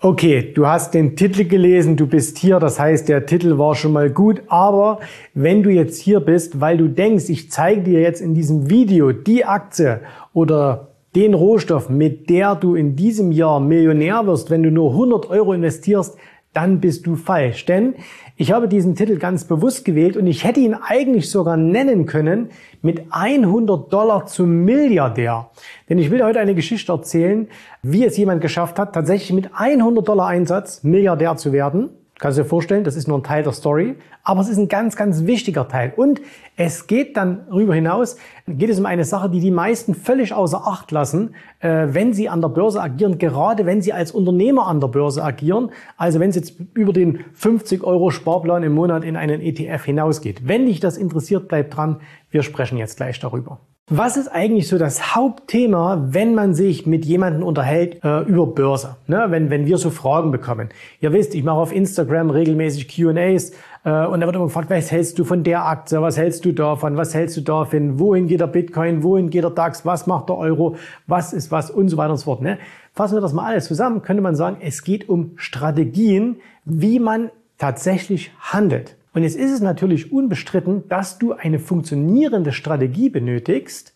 Okay, du hast den Titel gelesen, du bist hier, das heißt, der Titel war schon mal gut, aber wenn du jetzt hier bist, weil du denkst, ich zeige dir jetzt in diesem Video die Aktie oder den Rohstoff, mit der du in diesem Jahr Millionär wirst, wenn du nur 100 Euro investierst, dann bist du falsch. Denn ich habe diesen Titel ganz bewusst gewählt und ich hätte ihn eigentlich sogar nennen können mit 100 Dollar zum Milliardär. Denn ich will heute eine Geschichte erzählen, wie es jemand geschafft hat, tatsächlich mit 100 Dollar Einsatz Milliardär zu werden. Kannst du dir vorstellen, das ist nur ein Teil der Story, aber es ist ein ganz, ganz wichtiger Teil. Und es geht dann darüber hinaus, geht es um eine Sache, die die meisten völlig außer Acht lassen, äh, wenn sie an der Börse agieren, gerade wenn sie als Unternehmer an der Börse agieren, also wenn es jetzt über den 50 Euro Sparplan im Monat in einen ETF hinausgeht. Wenn dich das interessiert, bleib dran, wir sprechen jetzt gleich darüber. Was ist eigentlich so das Hauptthema, wenn man sich mit jemandem unterhält äh, über Börse? Ne? Wenn, wenn wir so Fragen bekommen. Ihr wisst, ich mache auf Instagram regelmäßig Q&As äh, und da wird immer gefragt, was hältst du von der Aktie, was hältst du davon, was hältst du davon, wohin geht der Bitcoin, wohin geht der DAX, was macht der Euro, was ist was und so weiter und so fort. Ne? Fassen wir das mal alles zusammen, könnte man sagen, es geht um Strategien, wie man tatsächlich handelt. Und jetzt ist es natürlich unbestritten, dass du eine funktionierende Strategie benötigst,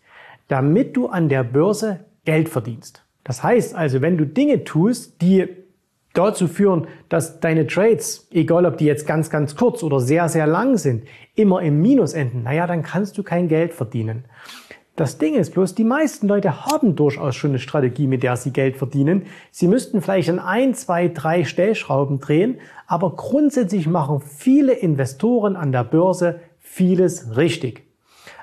damit du an der Börse Geld verdienst. Das heißt also, wenn du Dinge tust, die dazu führen, dass deine Trades, egal ob die jetzt ganz, ganz kurz oder sehr, sehr lang sind, immer im Minus enden, naja, dann kannst du kein Geld verdienen. Das Ding ist bloß, die meisten Leute haben durchaus schon eine Strategie, mit der sie Geld verdienen. Sie müssten vielleicht an ein, zwei, drei Stellschrauben drehen, aber grundsätzlich machen viele Investoren an der Börse vieles richtig.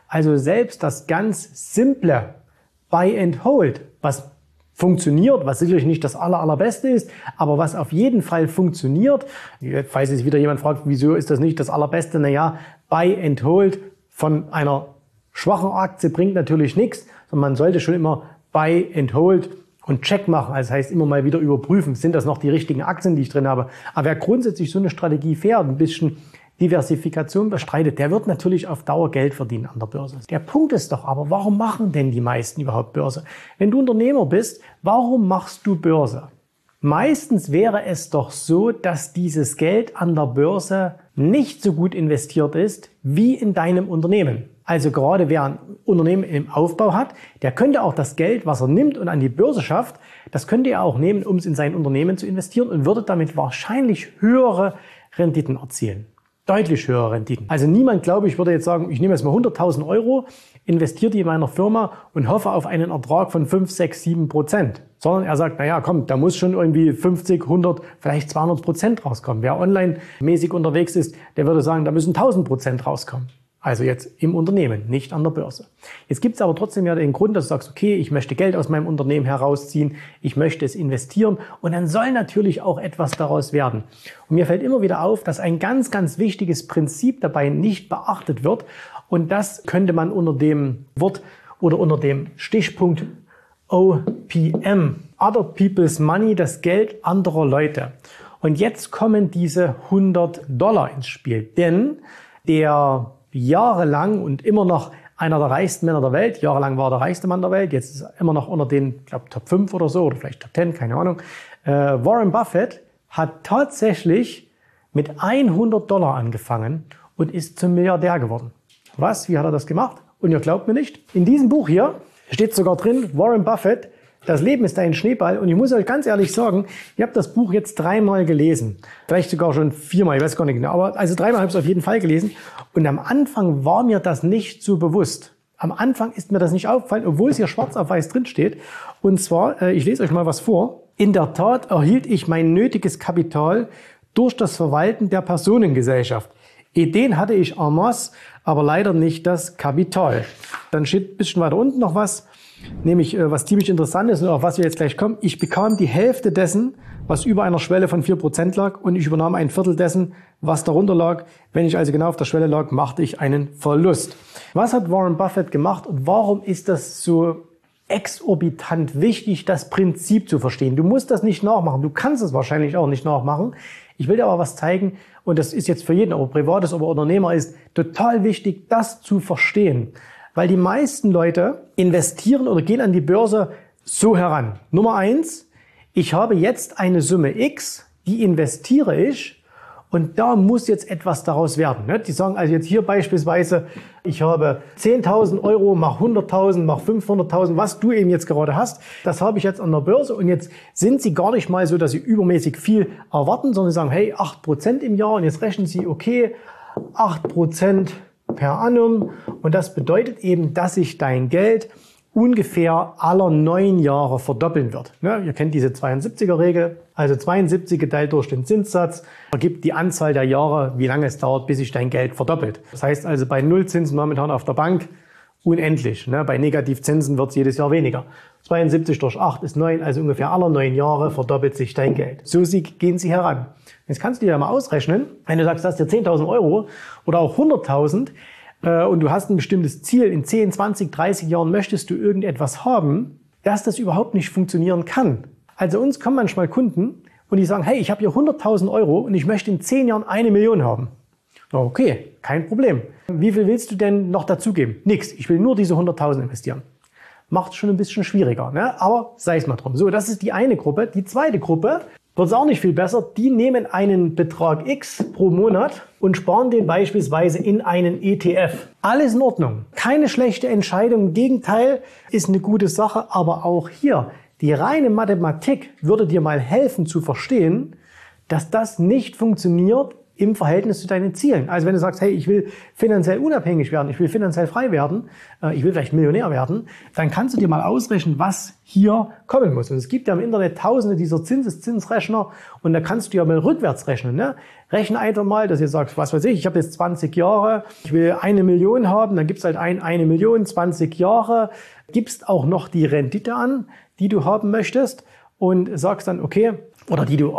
Also selbst das ganz simple Buy and Hold, was funktioniert, was sicherlich nicht das aller, allerbeste ist, aber was auf jeden Fall funktioniert. Falls sich wieder jemand fragt, wieso ist das nicht das allerbeste? Naja, Buy and Hold von einer schwachen Aktie bringt natürlich nichts, sondern man sollte schon immer Buy and Hold und Check machen. Also das heißt immer mal wieder überprüfen, sind das noch die richtigen Aktien, die ich drin habe. Aber wer grundsätzlich so eine Strategie fährt, ein bisschen Diversifikation bestreitet, der wird natürlich auf Dauer Geld verdienen an der Börse. Der Punkt ist doch aber, warum machen denn die meisten überhaupt Börse? Wenn du Unternehmer bist, warum machst du Börse? Meistens wäre es doch so, dass dieses Geld an der Börse nicht so gut investiert ist wie in deinem Unternehmen. Also gerade wer ein Unternehmen im Aufbau hat, der könnte auch das Geld, was er nimmt und an die Börse schafft, das könnte er auch nehmen, um es in sein Unternehmen zu investieren und würde damit wahrscheinlich höhere Renditen erzielen. Deutlich höhere Renditen. Also niemand, glaube ich, würde jetzt sagen, ich nehme jetzt mal 100.000 Euro, investiere die in meiner Firma und hoffe auf einen Ertrag von 5, 6, 7 Prozent. Sondern er sagt, naja, komm, da muss schon irgendwie 50, 100, vielleicht 200 Prozent rauskommen. Wer online-mäßig unterwegs ist, der würde sagen, da müssen 1000 Prozent rauskommen. Also jetzt im Unternehmen, nicht an der Börse. Jetzt gibt es aber trotzdem ja den Grund, dass du sagst, okay, ich möchte Geld aus meinem Unternehmen herausziehen, ich möchte es investieren und dann soll natürlich auch etwas daraus werden. Und mir fällt immer wieder auf, dass ein ganz, ganz wichtiges Prinzip dabei nicht beachtet wird und das könnte man unter dem Wort oder unter dem Stichpunkt OPM, Other People's Money, das Geld anderer Leute. Und jetzt kommen diese 100 Dollar ins Spiel, denn der jahrelang und immer noch einer der reichsten Männer der Welt. Jahrelang war der reichste Mann der Welt. Jetzt ist er immer noch unter den, glaube Top 5 oder so oder vielleicht Top 10, keine Ahnung. Äh, Warren Buffett hat tatsächlich mit 100 Dollar angefangen und ist zum Milliardär geworden. Was? Wie hat er das gemacht? Und ihr glaubt mir nicht, in diesem Buch hier steht sogar drin, Warren Buffett Das Leben ist ein Schneeball und ich muss euch ganz ehrlich sagen, ich habe das Buch jetzt dreimal gelesen. Vielleicht sogar schon viermal, ich weiß gar nicht genau. Aber also dreimal habe ich es auf jeden Fall gelesen. Und am Anfang war mir das nicht so bewusst. Am Anfang ist mir das nicht aufgefallen, obwohl es hier schwarz auf weiß drin steht. Und zwar, äh, ich lese euch mal was vor. In der Tat erhielt ich mein nötiges Kapital durch das Verwalten der Personengesellschaft. Ideen hatte ich en masse, aber leider nicht das Kapital. Dann steht ein bisschen weiter unten noch was, nämlich äh, was ziemlich interessant ist und auf was wir jetzt gleich kommen. Ich bekam die Hälfte dessen, was über einer Schwelle von vier Prozent lag und ich übernahm ein Viertel dessen, was darunter lag. Wenn ich also genau auf der Schwelle lag, machte ich einen Verlust. Was hat Warren Buffett gemacht und warum ist das so exorbitant wichtig, das Prinzip zu verstehen? Du musst das nicht nachmachen. Du kannst es wahrscheinlich auch nicht nachmachen. Ich will dir aber was zeigen und das ist jetzt für jeden, ob er privat ist, ob er Unternehmer ist, total wichtig, das zu verstehen. Weil die meisten Leute investieren oder gehen an die Börse so heran. Nummer eins, ich habe jetzt eine Summe X, die investiere ich und da muss jetzt etwas daraus werden. Ne? Die sagen also jetzt hier beispielsweise, ich habe 10.000 Euro, mach 100.000, mach 500.000, was du eben jetzt gerade hast. Das habe ich jetzt an der Börse und jetzt sind sie gar nicht mal so, dass sie übermäßig viel erwarten, sondern sie sagen, hey, 8% im Jahr und jetzt rechnen sie, okay, 8% per annum und das bedeutet eben, dass sich dein Geld ungefähr aller neun Jahre verdoppeln wird. Ja, ihr kennt diese 72er-Regel. Also 72 geteilt durch den Zinssatz ergibt die Anzahl der Jahre, wie lange es dauert, bis sich dein Geld verdoppelt. Das heißt also bei Nullzinsen momentan auf der Bank unendlich. Ne? Bei Negativzinsen wird es jedes Jahr weniger. 72 durch 8 ist 9, also ungefähr aller neun Jahre verdoppelt sich dein Geld. So gehen sie heran. Jetzt kannst du dir mal ausrechnen, wenn du sagst, das ist dir 10.000 Euro oder auch 100.000, äh, und du hast ein bestimmtes Ziel, in 10, 20, 30 Jahren möchtest du irgendetwas haben, dass das überhaupt nicht funktionieren kann. Also uns kommen manchmal Kunden und die sagen, hey, ich habe hier 100.000 Euro und ich möchte in 10 Jahren eine Million haben. Okay, kein Problem. Wie viel willst du denn noch dazugeben? Nix. Ich will nur diese 100.000 investieren. Macht schon ein bisschen schwieriger, ne? aber sei es mal drum. So, das ist die eine Gruppe. Die zweite Gruppe wird es auch nicht viel besser. Die nehmen einen Betrag X pro Monat und sparen den beispielsweise in einen ETF. Alles in Ordnung. Keine schlechte Entscheidung. Im Gegenteil ist eine gute Sache. Aber auch hier, die reine Mathematik würde dir mal helfen zu verstehen, dass das nicht funktioniert, im Verhältnis zu deinen Zielen. Also wenn du sagst, hey, ich will finanziell unabhängig werden, ich will finanziell frei werden, äh, ich will vielleicht Millionär werden, dann kannst du dir mal ausrechnen, was hier kommen muss. Und es gibt ja im Internet tausende dieser Zinseszinsrechner und da kannst du ja mal rückwärts rechnen. Ne? Rechne einfach mal, dass ihr sagt, was weiß ich, ich habe jetzt 20 Jahre, ich will eine Million haben, dann gibst halt ein, eine Million, 20 Jahre, gibst auch noch die Rendite an, die du haben möchtest und sagst dann, okay, oder die du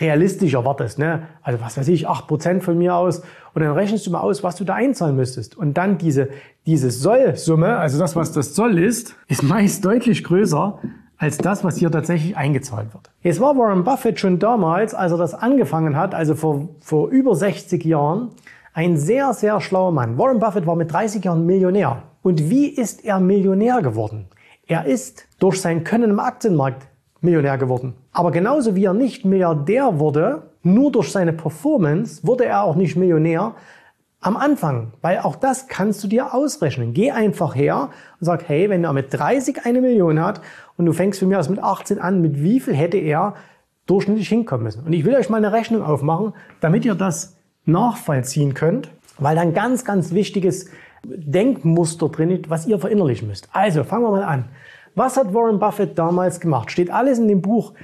realistisch erwartest. Ne? Also was weiß ich, acht Prozent von mir aus. Und dann rechnest du mal aus, was du da einzahlen müsstest. Und dann diese, diese Soll-Summe, also das, was das Soll ist, ist meist deutlich größer als das, was hier tatsächlich eingezahlt wird. Jetzt war Warren Buffett schon damals, als er das angefangen hat, also vor, vor über 60 Jahren, ein sehr, sehr schlauer Mann. Warren Buffett war mit 30 Jahren Millionär. Und wie ist er Millionär geworden? Er ist durch sein Können im Aktienmarkt Millionär geworden. Aber genauso wie er nicht Milliardär wurde, nur durch seine Performance, wurde er auch nicht Millionär am Anfang. Weil auch das kannst du dir ausrechnen. Geh einfach her und sag, hey, wenn er mit 30 eine Million hat und du fängst für mir aus mit 18 an, mit wie viel hätte er durchschnittlich hinkommen müssen? Und ich will euch mal eine Rechnung aufmachen, damit ihr das nachvollziehen könnt, weil dann ganz, ganz wichtiges Denkmuster drin ist, was ihr verinnerlichen müsst. Also, fangen wir mal an. Was hat Warren Buffett damals gemacht? Steht alles in dem Buch.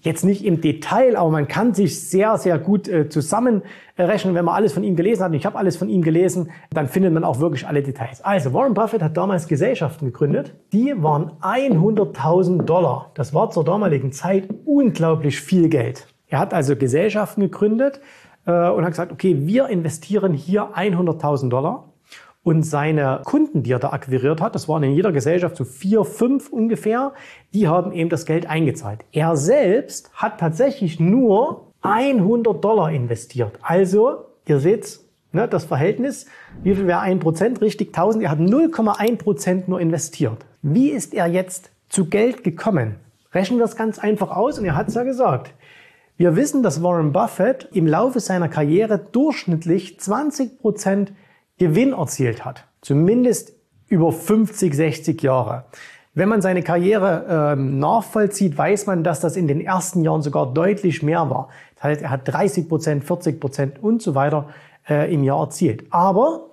Jetzt nicht im Detail, aber man kann sich sehr, sehr gut äh, zusammenrechnen, wenn man alles von ihm gelesen hat. Und ich habe alles von ihm gelesen, dann findet man auch wirklich alle Details. Also Warren Buffett hat damals Gesellschaften gegründet. Die waren 100.000 Dollar. Das war zur damaligen Zeit unglaublich viel Geld. Er hat also Gesellschaften gegründet äh, und hat gesagt, okay, wir investieren hier 100.000 Dollar. Und seine Kunden, die er da akquiriert hat, das waren in jeder Gesellschaft so vier, fünf ungefähr, die haben eben das Geld eingezahlt. Er selbst hat tatsächlich nur 100 Dollar investiert. Also, ihr seht ne, das Verhältnis, wie viel wäre ein Prozent? Richtig 1000. Er hat 0,1 Prozent nur investiert. Wie ist er jetzt zu Geld gekommen? Rechnen wir es ganz einfach aus und er hat es ja gesagt. Wir wissen, dass Warren Buffett im Laufe seiner Karriere durchschnittlich 20 Prozent Gewinn erzielt hat. Zumindest über 50, 60 Jahre. Wenn man seine Karriere ähm, nachvollzieht, weiß man, dass das in den ersten Jahren sogar deutlich mehr war. Das heißt, er hat 30 Prozent, 40 Prozent und so weiter äh, im Jahr erzielt. Aber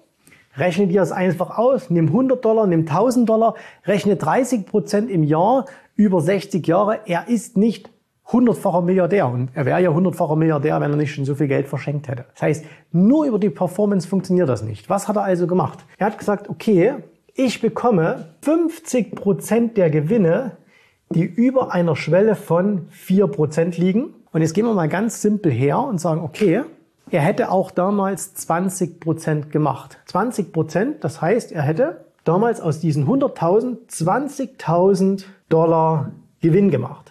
rechne dir das einfach aus, nimm 100 Dollar, nimm 1000 Dollar, rechne 30 Prozent im Jahr über 60 Jahre. Er ist nicht hundertfacher Milliardär. Und er wäre ja hundertfacher Milliardär, wenn er nicht schon so viel Geld verschenkt hätte. Das heißt, nur über die Performance funktioniert das nicht. Was hat er also gemacht? Er hat gesagt, okay, ich bekomme 50 Prozent der Gewinne, die über einer Schwelle von 4 Prozent liegen. Und jetzt gehen wir mal ganz simpel her und sagen, okay, er hätte auch damals 20 Prozent gemacht. 20 Prozent, das heißt, er hätte damals aus diesen 100.000 20.000 Dollar Gewinn gemacht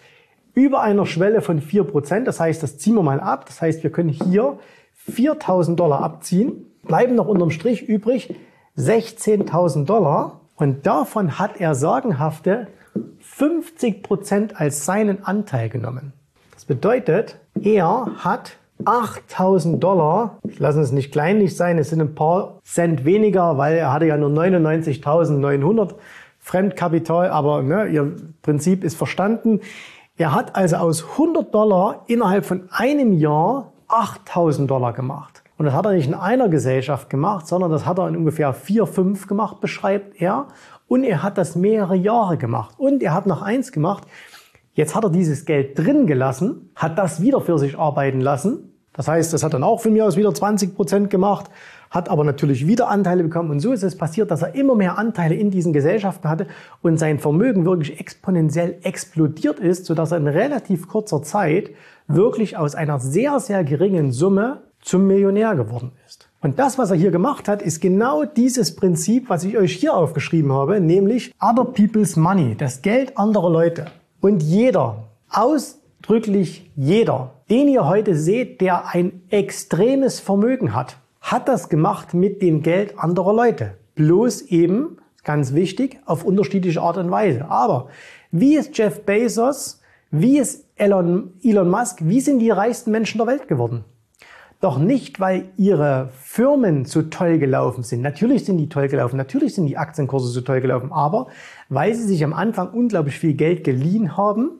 über einer Schwelle von 4%. Das heißt, das ziehen wir mal ab. Das heißt, wir können hier 4.000 Dollar abziehen, bleiben noch unterm Strich übrig 16.000 Dollar. Und davon hat er sagenhafte 50% als seinen Anteil genommen. Das bedeutet, er hat 8000 Dollar, lassen es nicht kleinlich sein, es sind ein paar Cent weniger, weil er hatte ja nur 99.900 Fremdkapital, aber ne, ihr Prinzip ist verstanden. Er hat also aus 100 Dollar innerhalb von einem Jahr 8000 Dollar gemacht. Und das hat er nicht in einer Gesellschaft gemacht, sondern das hat er in ungefähr vier, fünf gemacht, beschreibt er. Und er hat das mehrere Jahre gemacht. Und er hat noch eins gemacht. Jetzt hat er dieses Geld drin gelassen, hat das wieder für sich arbeiten lassen. Das heißt, das hat dann auch von mir aus wieder 20 Prozent gemacht hat aber natürlich wieder Anteile bekommen. Und so ist es passiert, dass er immer mehr Anteile in diesen Gesellschaften hatte und sein Vermögen wirklich exponentiell explodiert ist, sodass er in relativ kurzer Zeit wirklich aus einer sehr, sehr geringen Summe zum Millionär geworden ist. Und das, was er hier gemacht hat, ist genau dieses Prinzip, was ich euch hier aufgeschrieben habe, nämlich Other People's Money, das Geld anderer Leute. Und jeder, ausdrücklich jeder, den ihr heute seht, der ein extremes Vermögen hat, hat das gemacht mit dem Geld anderer Leute. Bloß eben, ganz wichtig, auf unterschiedliche Art und Weise. Aber wie ist Jeff Bezos, wie ist Elon, Elon Musk, wie sind die reichsten Menschen der Welt geworden? Doch nicht, weil ihre Firmen so toll gelaufen sind. Natürlich sind die toll gelaufen, natürlich sind die Aktienkurse so toll gelaufen, aber weil sie sich am Anfang unglaublich viel Geld geliehen haben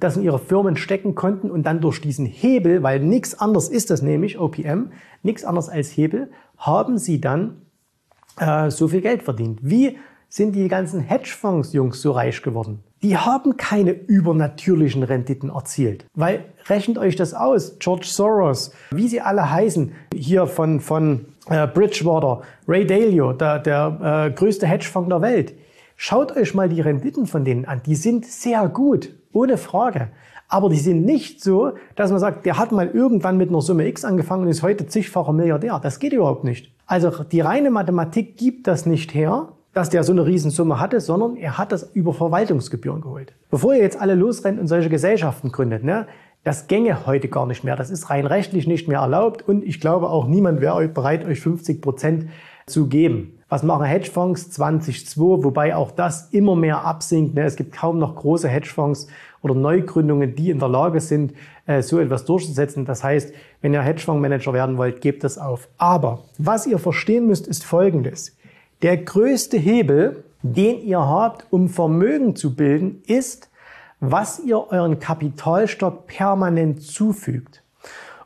das in ihre Firmen stecken konnten und dann durch diesen Hebel, weil nichts anderes ist das nämlich, OPM, nichts anderes als Hebel, haben sie dann äh, so viel Geld verdient. Wie sind die ganzen Hedgefonds-Jungs so reich geworden? Die haben keine übernatürlichen Renditen erzielt. Weil, rechnet euch das aus, George Soros, wie sie alle heißen, hier von, von äh, Bridgewater, Ray Dalio, der, der äh, größte Hedgefonds der Welt. Schaut euch mal die Renditen von denen an. Die sind sehr gut. Ohne Frage. Aber die sind nicht so, dass man sagt, der hat mal irgendwann mit einer Summe X angefangen und ist heute zigfacher Milliardär. Das geht überhaupt nicht. Also die reine Mathematik gibt das nicht her, dass der so eine Riesensumme hatte, sondern er hat das über Verwaltungsgebühren geholt. Bevor ihr jetzt alle losrennt und solche Gesellschaften gründet, ne, das gänge heute gar nicht mehr. Das ist rein rechtlich nicht mehr erlaubt und ich glaube auch niemand wäre bereit, euch 50 Prozent zu geben. Was machen Hedgefonds 2002, wobei auch das immer mehr absinkt. Ne? Es gibt kaum noch große Hedgefonds oder Neugründungen, die in der Lage sind, äh, so etwas durchzusetzen. Das heißt, wenn ihr Hedgefondsmanager werden wollt, gebt das auf. Aber was ihr verstehen müsst, ist Folgendes. Der größte Hebel, den ihr habt, um Vermögen zu bilden, ist, was ihr euren Kapitalstock permanent zufügt.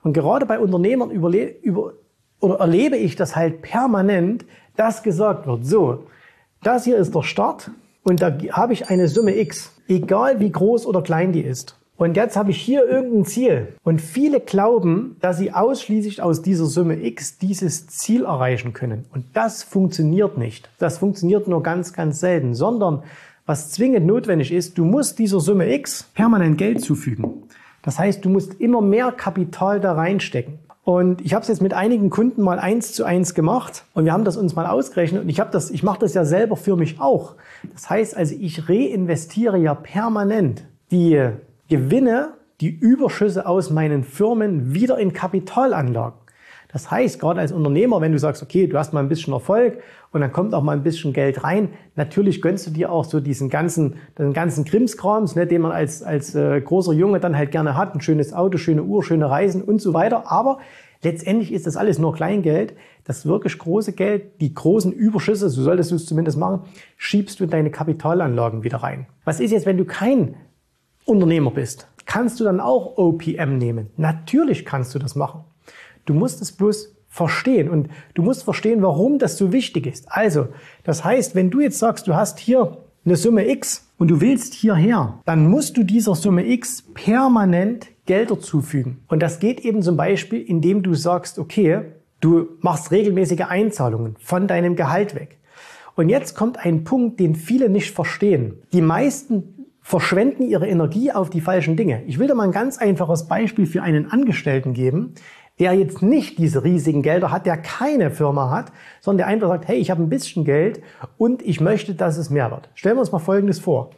Und gerade bei Unternehmern überle über, oder erlebe ich das halt permanent, dass gesagt wird, so, das hier ist der Start und da habe ich eine Summe X, egal wie groß oder klein die ist. Und jetzt habe ich hier irgendein Ziel. Und viele glauben, dass sie ausschließlich aus dieser Summe X dieses Ziel erreichen können. Und das funktioniert nicht. Das funktioniert nur ganz, ganz selten. Sondern was zwingend notwendig ist, du musst dieser Summe X permanent Geld zufügen. Das heißt, du musst immer mehr Kapital da reinstecken. Und ich habe es jetzt mit einigen Kunden mal eins zu eins gemacht und wir haben das uns mal ausgerechnet und ich habe das, ich mache das ja selber für mich auch. Das heißt also, ich reinvestiere ja permanent die Gewinne, die Überschüsse aus meinen Firmen wieder in Kapitalanlagen. Das heißt, gerade als Unternehmer, wenn du sagst, okay, du hast mal ein bisschen Erfolg und dann kommt auch mal ein bisschen Geld rein, natürlich gönnst du dir auch so diesen ganzen, den ganzen Krimskrams, ne, den man als, als äh, großer Junge dann halt gerne hat, ein schönes Auto, schöne Uhr, schöne Reisen und so weiter. Aber letztendlich ist das alles nur Kleingeld. Das wirklich große Geld, die großen Überschüsse, so solltest du es zumindest machen, schiebst du in deine Kapitalanlagen wieder rein. Was ist jetzt, wenn du kein Unternehmer bist? Kannst du dann auch OPM nehmen? Natürlich kannst du das machen. Du musst es bloß verstehen und du musst verstehen, warum das so wichtig ist. Also, das heißt, wenn du jetzt sagst, du hast hier eine Summe X und du willst hierher, dann musst du dieser Summe X permanent Gelder zufügen. Und das geht eben zum Beispiel, indem du sagst, okay, du machst regelmäßige Einzahlungen von deinem Gehalt weg. Und jetzt kommt ein Punkt, den viele nicht verstehen. Die meisten verschwenden ihre Energie auf die falschen Dinge. Ich will dir mal ein ganz einfaches Beispiel für einen Angestellten geben, der jetzt nicht diese riesigen Gelder hat, der keine Firma hat, sondern der einfach sagt, hey, ich habe ein bisschen Geld und ich möchte, dass es mehr wird. Stellen wir uns mal Folgendes vor.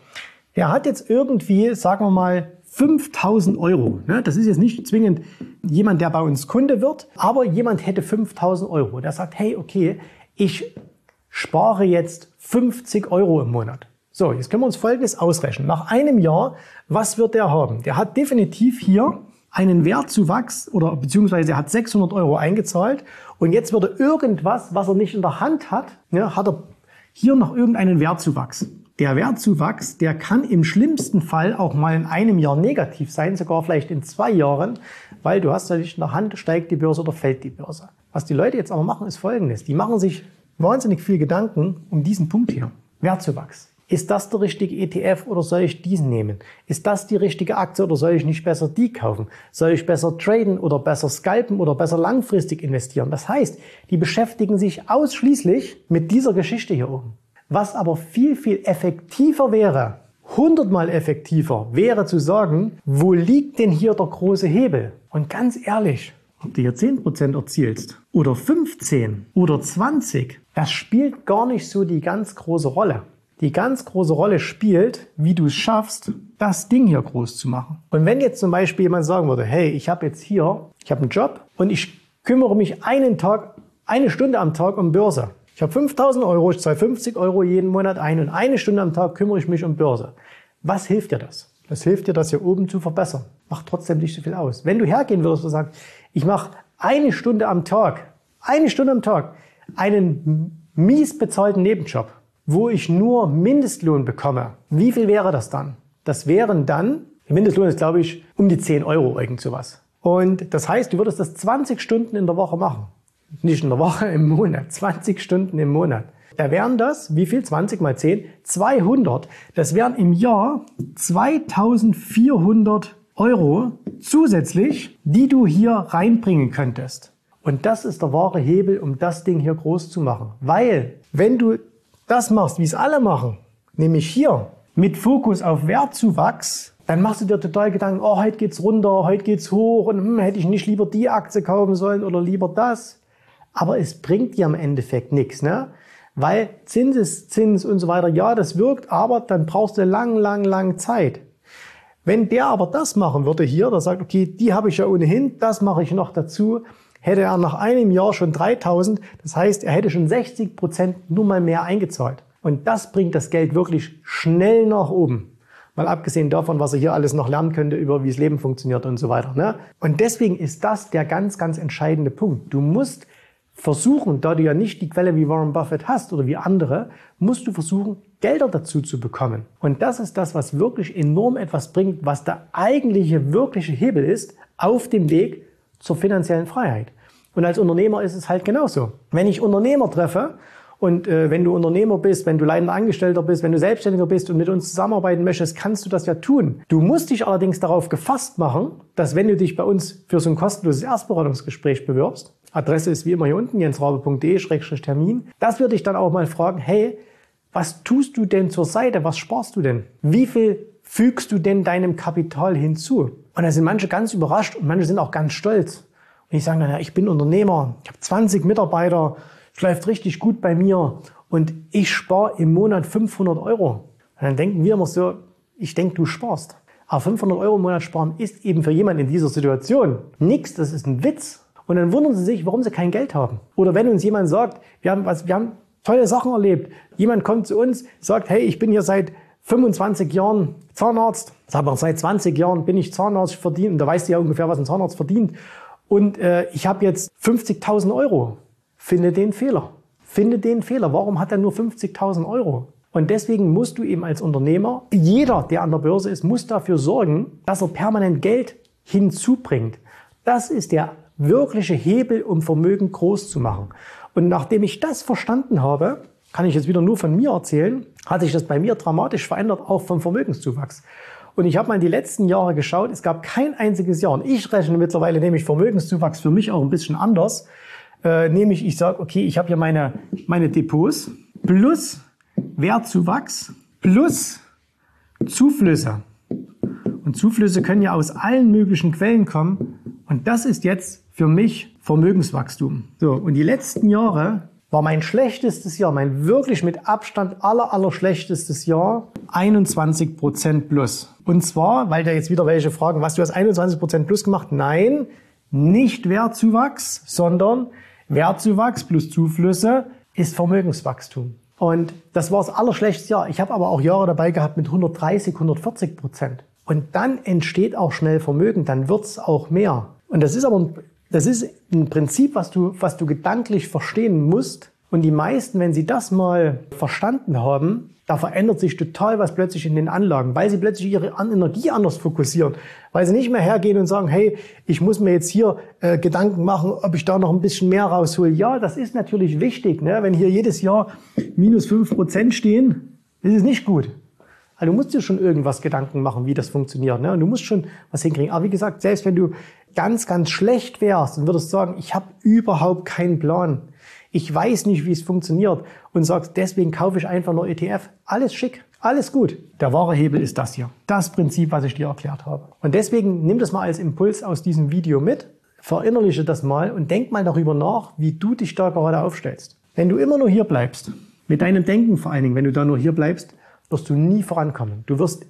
Der hat jetzt irgendwie, sagen wir mal, 5000 Euro. Ne? Das ist jetzt nicht zwingend jemand, der bei uns Kunde wird, aber jemand hätte 5000 Euro. Der sagt, hey, okay, ich spare jetzt 50 Euro im Monat. So, jetzt können wir uns Folgendes ausrechnen. Nach einem Jahr, was wird der haben? Der hat definitiv hier einen Wertzuwachs oder beziehungsweise er hat 600 Euro eingezahlt und jetzt würde irgendwas, was er nicht in der Hand hat, ja, hat er hier noch irgendeinen Wertzuwachs. Der Wertzuwachs, der kann im schlimmsten Fall auch mal in einem Jahr negativ sein, sogar vielleicht in zwei Jahren, weil du hast ja nicht in der Hand, steigt die Börse oder fällt die Börse. Was die Leute jetzt aber machen, ist Folgendes. Die machen sich wahnsinnig viel Gedanken um diesen Punkt hier. Wertzuwachs. Ist das der richtige ETF oder soll ich diesen nehmen? Ist das die richtige Aktie oder soll ich nicht besser die kaufen? Soll ich besser traden oder besser scalpen oder besser langfristig investieren? Das heißt, die beschäftigen sich ausschließlich mit dieser Geschichte hier oben. Was aber viel, viel effektiver wäre, hundertmal effektiver, wäre zu sagen, wo liegt denn hier der große Hebel? Und ganz ehrlich, ob du hier 10% erzielst oder 15 oder 20, das spielt gar nicht so die ganz große Rolle die ganz große Rolle spielt, wie du es schaffst, das Ding hier groß zu machen. Und wenn jetzt zum Beispiel jemand sagen würde, hey, ich habe jetzt hier, ich habe einen Job und ich kümmere mich einen Tag, eine Stunde am Tag um Börse. Ich habe 5000 Euro, ich zahle 50 Euro jeden Monat ein und eine Stunde am Tag kümmere ich mich um Börse. Was hilft dir das? Das hilft dir, das hier oben zu verbessern. Macht trotzdem nicht so viel aus. Wenn du hergehen würdest und sagst, ich mache eine Stunde am Tag, eine Stunde am Tag, einen mies bezahlten Nebenjob, wo ich nur Mindestlohn bekomme, wie viel wäre das dann? Das wären dann, der Mindestlohn ist glaube ich um die 10 Euro, irgend sowas. Und das heißt, du würdest das 20 Stunden in der Woche machen. Nicht in der Woche, im Monat. 20 Stunden im Monat. Da wären das, wie viel? 20 mal 10? 200. Das wären im Jahr 2400 Euro zusätzlich, die du hier reinbringen könntest. Und das ist der wahre Hebel, um das Ding hier groß zu machen. Weil, wenn du das machst, wie es alle machen, nämlich hier mit Fokus auf Wertzuwachs, dann machst du dir total Gedanken, oh, heute geht's runter, heute geht's hoch und hm, hätte ich nicht lieber die Aktie kaufen sollen oder lieber das. Aber es bringt dir am Endeffekt nichts, ne? Weil Zinseszins und so weiter, ja, das wirkt, aber dann brauchst du lang, lang, lang Zeit. Wenn der aber das machen würde hier, der sagt, okay, die habe ich ja ohnehin, das mache ich noch dazu, hätte er nach einem Jahr schon 3000. Das heißt, er hätte schon 60 Prozent nur mal mehr eingezahlt. Und das bringt das Geld wirklich schnell nach oben. Mal abgesehen davon, was er hier alles noch lernen könnte über wie das Leben funktioniert und so weiter. Ne? Und deswegen ist das der ganz, ganz entscheidende Punkt. Du musst versuchen, da du ja nicht die Quelle wie Warren Buffett hast oder wie andere, musst du versuchen, Gelder dazu zu bekommen. Und das ist das, was wirklich enorm etwas bringt, was der eigentliche, wirkliche Hebel ist auf dem Weg zur finanziellen Freiheit. Und als Unternehmer ist es halt genauso. Wenn ich Unternehmer treffe und äh, wenn du Unternehmer bist, wenn du leitender Angestellter bist, wenn du Selbstständiger bist und mit uns zusammenarbeiten möchtest, kannst du das ja tun. Du musst dich allerdings darauf gefasst machen, dass wenn du dich bei uns für so ein kostenloses Erstberatungsgespräch bewirbst, Adresse ist wie immer hier unten, jensrabe.de-termin, dass wir dich dann auch mal fragen, hey, was tust du denn zur Seite? Was sparst du denn? Wie viel fügst du denn deinem Kapital hinzu? Und da sind manche ganz überrascht und manche sind auch ganz stolz. Und ich sage dann, ja, ich bin Unternehmer, ich habe 20 Mitarbeiter, es läuft richtig gut bei mir und ich spare im Monat 500 Euro. Und dann denken wir immer so, ich denke, du sparst. Aber 500 Euro im Monat sparen ist eben für jemanden in dieser Situation nichts, das ist ein Witz. Und dann wundern sie sich, warum sie kein Geld haben. Oder wenn uns jemand sagt, wir haben, was, wir haben tolle Sachen erlebt. Jemand kommt zu uns, sagt, hey, ich bin hier seit 25 Jahren Zahnarzt, aber seit 20 Jahren bin ich Zahnarzt verdient. Und da weißt du ja ungefähr, was ein Zahnarzt verdient. Und äh, ich habe jetzt 50.000 Euro. Finde den Fehler. Finde den Fehler. Warum hat er nur 50.000 Euro? Und deswegen musst du eben als Unternehmer, jeder, der an der Börse ist, muss dafür sorgen, dass er permanent Geld hinzubringt. Das ist der wirkliche Hebel, um Vermögen groß zu machen. Und nachdem ich das verstanden habe, kann ich jetzt wieder nur von mir erzählen, hat sich das bei mir dramatisch verändert, auch vom Vermögenszuwachs. Und ich habe mal in die letzten Jahre geschaut, es gab kein einziges Jahr, und ich rechne mittlerweile nämlich Vermögenszuwachs für mich auch ein bisschen anders, äh, nämlich ich sage, okay, ich habe hier meine, meine Depots plus Wertzuwachs plus Zuflüsse. Und Zuflüsse können ja aus allen möglichen Quellen kommen. Und das ist jetzt für mich Vermögenswachstum. So, und die letzten Jahre war mein schlechtestes Jahr, mein wirklich mit Abstand aller, aller schlechtestes Jahr 21 Prozent plus. Und zwar, weil da jetzt wieder welche fragen, was du hast 21 Prozent plus gemacht? Nein, nicht Wertzuwachs, sondern Wertzuwachs plus Zuflüsse ist Vermögenswachstum. Und das war das allerschlechteste Jahr. Ich habe aber auch Jahre dabei gehabt mit 130, 140 Prozent. Und dann entsteht auch schnell Vermögen, dann wird's auch mehr. Und das ist aber das ist ein Prinzip, was du, was du gedanklich verstehen musst. Und die meisten, wenn sie das mal verstanden haben, da verändert sich total was plötzlich in den Anlagen, weil sie plötzlich ihre Energie anders fokussieren, weil sie nicht mehr hergehen und sagen, hey, ich muss mir jetzt hier äh, Gedanken machen, ob ich da noch ein bisschen mehr raushole. Ja, das ist natürlich wichtig, ne? wenn hier jedes Jahr minus fünf Prozent stehen, ist es nicht gut. Also du musst dir schon irgendwas Gedanken machen, wie das funktioniert. Ne? Und du musst schon was hinkriegen. Aber wie gesagt, selbst wenn du ganz, ganz schlecht wärst und würdest sagen, ich habe überhaupt keinen Plan, ich weiß nicht, wie es funktioniert und sagst, deswegen kaufe ich einfach nur ETF, alles schick, alles gut. Der wahre Hebel ist das hier. Das Prinzip, was ich dir erklärt habe. Und deswegen nimm das mal als Impuls aus diesem Video mit, verinnerliche das mal und denk mal darüber nach, wie du dich da gerade aufstellst. Wenn du immer nur hier bleibst, mit deinem Denken vor allen Dingen, wenn du da nur hier bleibst, wirst du nie vorankommen. Du wirst,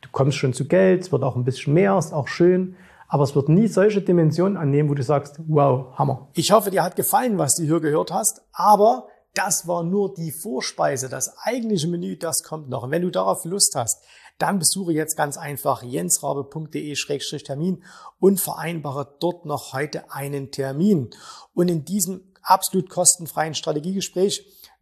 du kommst schon zu Geld, es wird auch ein bisschen mehr, ist auch schön, aber es wird nie solche Dimensionen annehmen, wo du sagst, wow, Hammer. Ich hoffe, dir hat gefallen, was du hier gehört hast, aber das war nur die Vorspeise. Das eigentliche Menü, das kommt noch. Und wenn du darauf Lust hast, dann besuche jetzt ganz einfach jensrabe.de-termin und vereinbare dort noch heute einen Termin. Und in diesem absolut kostenfreien Strategiegespräch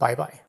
Bye bye.